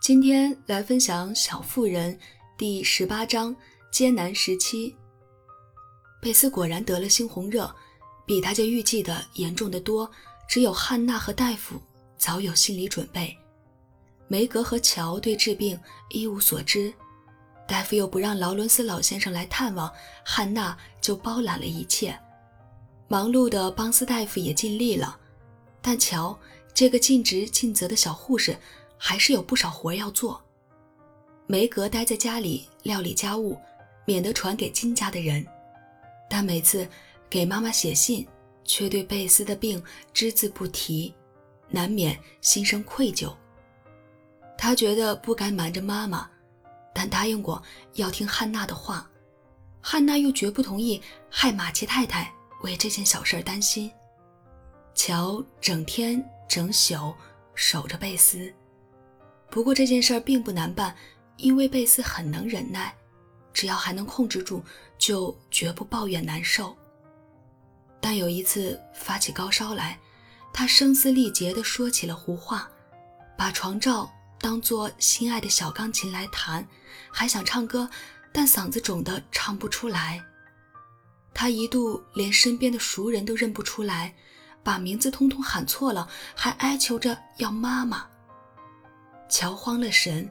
今天来分享《小妇人》第十八章艰难时期。贝斯果然得了猩红热，比大家预计的严重的多。只有汉娜和大夫早有心理准备。梅格和乔对治病一无所知，大夫又不让劳伦斯老先生来探望，汉娜就包揽了一切。忙碌的邦斯大夫也尽力了，但乔这个尽职尽责的小护士。还是有不少活要做。梅格待在家里料理家务，免得传给金家的人。但每次给妈妈写信，却对贝斯的病只字不提，难免心生愧疚。他觉得不该瞒着妈妈，但答应过要听汉娜的话。汉娜又绝不同意害马奇太太为这件小事担心。乔整天整宿守着贝斯。不过这件事儿并不难办，因为贝斯很能忍耐，只要还能控制住，就绝不抱怨难受。但有一次发起高烧来，他声嘶力竭地说起了胡话，把床罩当作心爱的小钢琴来弹，还想唱歌，但嗓子肿得唱不出来。他一度连身边的熟人都认不出来，把名字通通喊错了，还哀求着要妈妈。乔慌了神，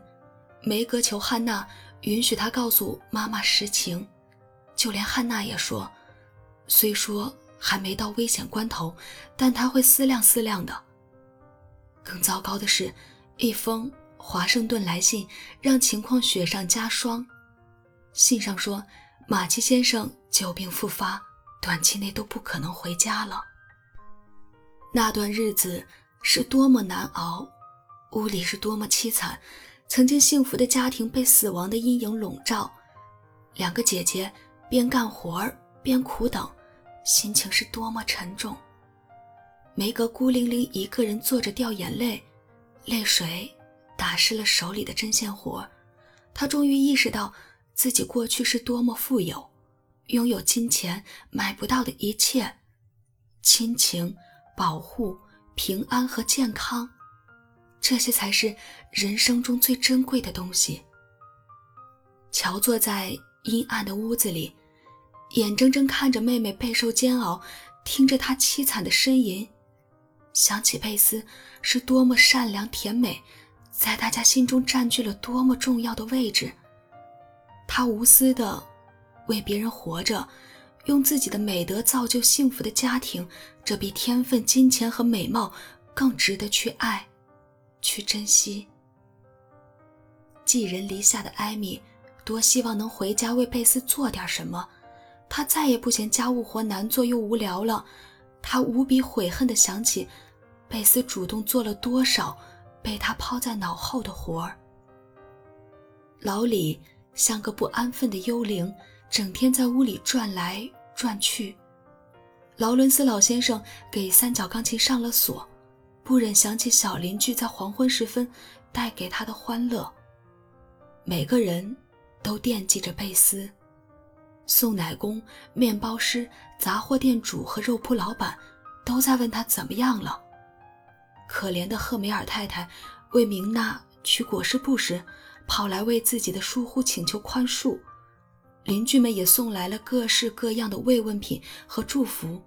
梅格求汉娜允许他告诉妈妈实情，就连汉娜也说，虽说还没到危险关头，但他会思量思量的。更糟糕的是，一封华盛顿来信让情况雪上加霜。信上说，马奇先生旧病复发，短期内都不可能回家了。那段日子是多么难熬！屋里是多么凄惨，曾经幸福的家庭被死亡的阴影笼罩。两个姐姐边干活边苦等，心情是多么沉重。梅格孤零零一个人坐着掉眼泪，泪水打湿了手里的针线活。她终于意识到自己过去是多么富有，拥有金钱买不到的一切：亲情、保护、平安和健康。这些才是人生中最珍贵的东西。乔坐在阴暗的屋子里，眼睁睁看着妹妹备受煎熬，听着她凄惨的呻吟，想起贝斯是多么善良甜美，在大家心中占据了多么重要的位置。她无私的为别人活着，用自己的美德造就幸福的家庭，这比天分、金钱和美貌更值得去爱。去珍惜。寄人篱下的艾米，多希望能回家为贝斯做点什么。她再也不嫌家务活难做又无聊了。她无比悔恨地想起，贝斯主动做了多少被他抛在脑后的活儿。老李像个不安分的幽灵，整天在屋里转来转去。劳伦斯老先生给三角钢琴上了锁。不忍想起小邻居在黄昏时分带给他的欢乐。每个人都惦记着贝斯。送奶工、面包师、杂货店主和肉铺老板都在问他怎么样了。可怜的赫梅尔太太为明娜取裹尸布时，跑来为自己的疏忽请求宽恕。邻居们也送来了各式各样的慰问品和祝福。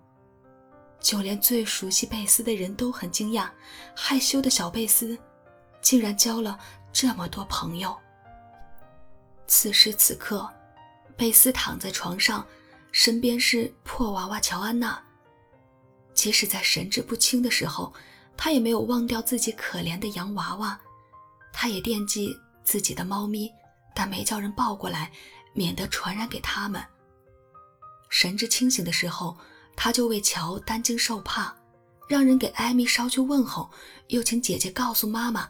就连最熟悉贝斯的人都很惊讶，害羞的小贝斯竟然交了这么多朋友。此时此刻，贝斯躺在床上，身边是破娃娃乔安娜。即使在神志不清的时候，他也没有忘掉自己可怜的洋娃娃。他也惦记自己的猫咪，但没叫人抱过来，免得传染给他们。神志清醒的时候。他就为乔担惊受怕，让人给艾米捎去问候，又请姐姐告诉妈妈，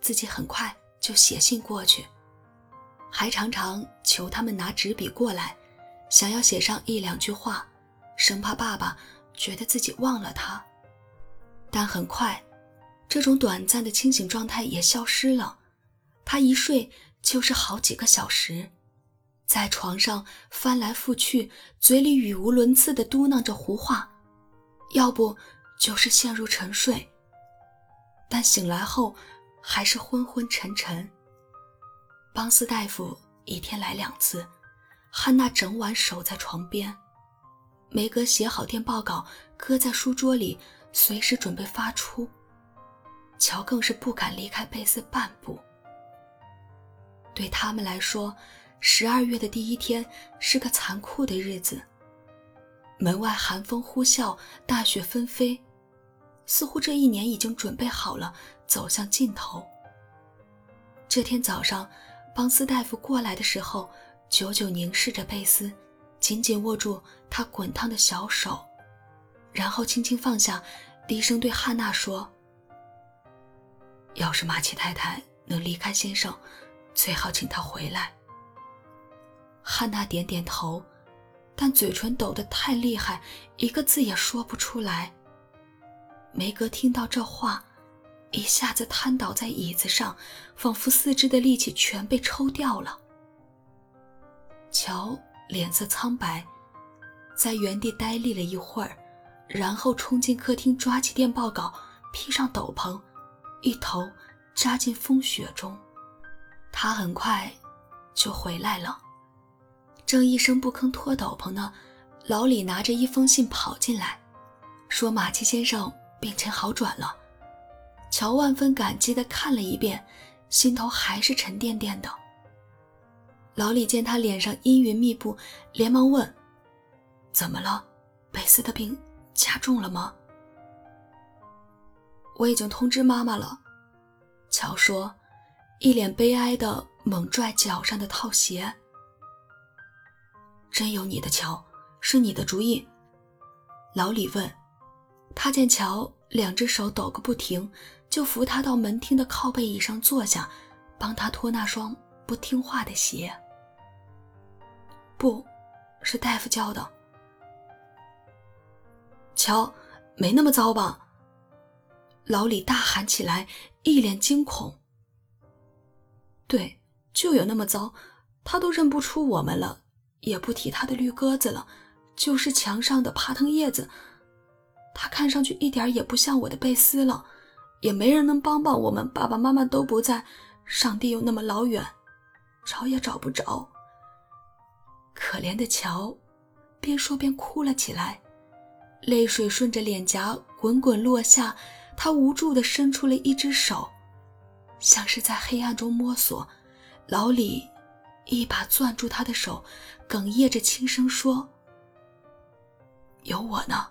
自己很快就写信过去，还常常求他们拿纸笔过来，想要写上一两句话，生怕爸爸觉得自己忘了他。但很快，这种短暂的清醒状态也消失了，他一睡就是好几个小时。在床上翻来覆去，嘴里语无伦次地嘟囔着胡话，要不就是陷入沉睡。但醒来后，还是昏昏沉沉。邦斯大夫一天来两次，汉娜整晚守在床边。梅格写好电报稿，搁在书桌里，随时准备发出。乔更是不敢离开贝斯半步。对他们来说，十二月的第一天是个残酷的日子。门外寒风呼啸，大雪纷飞，似乎这一年已经准备好了，走向尽头。这天早上。邦斯大夫过来的时候，久久凝视着贝斯，紧紧握住他滚烫的小手，然后轻轻放下，低声对汉娜说：“要是马奇太太能离开先生，最好请他回来。”汉娜点点头，但嘴唇抖得太厉害，一个字也说不出来。梅格听到这话。一下子瘫倒在椅子上，仿佛四肢的力气全被抽掉了。乔脸色苍白，在原地呆立了一会儿，然后冲进客厅，抓起电报稿，披上斗篷，一头扎进风雪中。他很快就回来了，正一声不吭脱斗篷呢，老李拿着一封信跑进来，说马奇先生病情好转了。乔万分感激地看了一遍，心头还是沉甸甸的。老李见他脸上阴云密布，连忙问：“怎么了？贝斯的病加重了吗？”我已经通知妈妈了。乔说，一脸悲哀地猛拽脚上的套鞋。真有你的，乔，是你的主意。老李问，他见乔两只手抖个不停。就扶他到门厅的靠背椅上坐下，帮他脱那双不听话的鞋。不，是大夫教的。乔，没那么糟吧？老李大喊起来，一脸惊恐。对，就有那么糟，他都认不出我们了，也不提他的绿鸽子了，就是墙上的爬藤叶子，他看上去一点也不像我的贝斯了。也没人能帮帮我们，爸爸妈妈都不在，上帝又那么老远，找也找不着。可怜的乔，边说边哭了起来，泪水顺着脸颊滚滚落下。他无助地伸出了一只手，像是在黑暗中摸索。老李一把攥住他的手，哽咽着轻声说：“有我呢，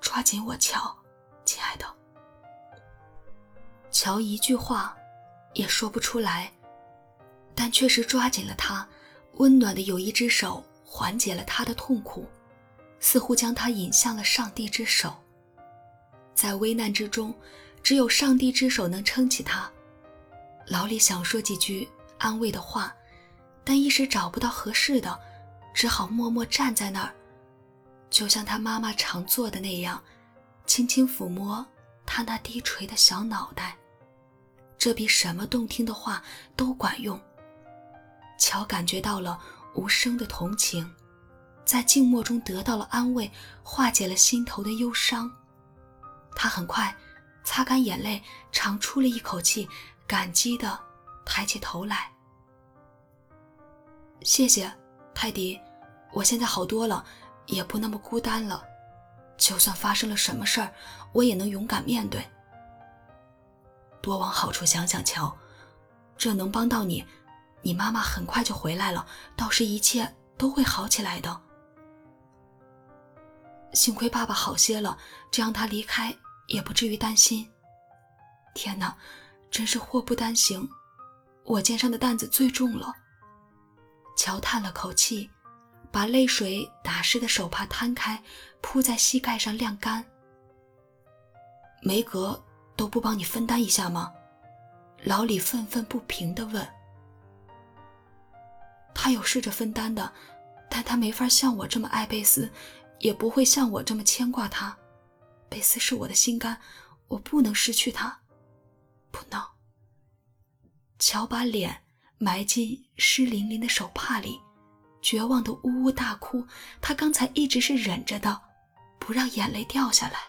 抓紧我，乔，亲爱的。”乔一句话也说不出来，但确实抓紧了他。温暖的有一只手缓解了他的痛苦，似乎将他引向了上帝之手。在危难之中，只有上帝之手能撑起他。老李想说几句安慰的话，但一时找不到合适的，只好默默站在那儿，就像他妈妈常做的那样，轻轻抚摸他那低垂的小脑袋。这比什么动听的话都管用。乔感觉到了无声的同情，在静默中得到了安慰，化解了心头的忧伤。他很快擦干眼泪，长出了一口气，感激地抬起头来：“谢谢，泰迪，我现在好多了，也不那么孤单了。就算发生了什么事儿，我也能勇敢面对。”多往好处想想，乔，这能帮到你。你妈妈很快就回来了，到时一切都会好起来的。幸亏爸爸好些了，这样他离开也不至于担心。天哪，真是祸不单行，我肩上的担子最重了。乔叹了口气，把泪水打湿的手帕摊开，铺在膝盖上晾干。梅格。都不帮你分担一下吗？老李愤愤不平地问。他有试着分担的，但他没法像我这么爱贝斯，也不会像我这么牵挂他。贝斯是我的心肝，我不能失去他，不能。乔把脸埋进湿淋淋的手帕里，绝望的呜呜大哭。他刚才一直是忍着的，不让眼泪掉下来。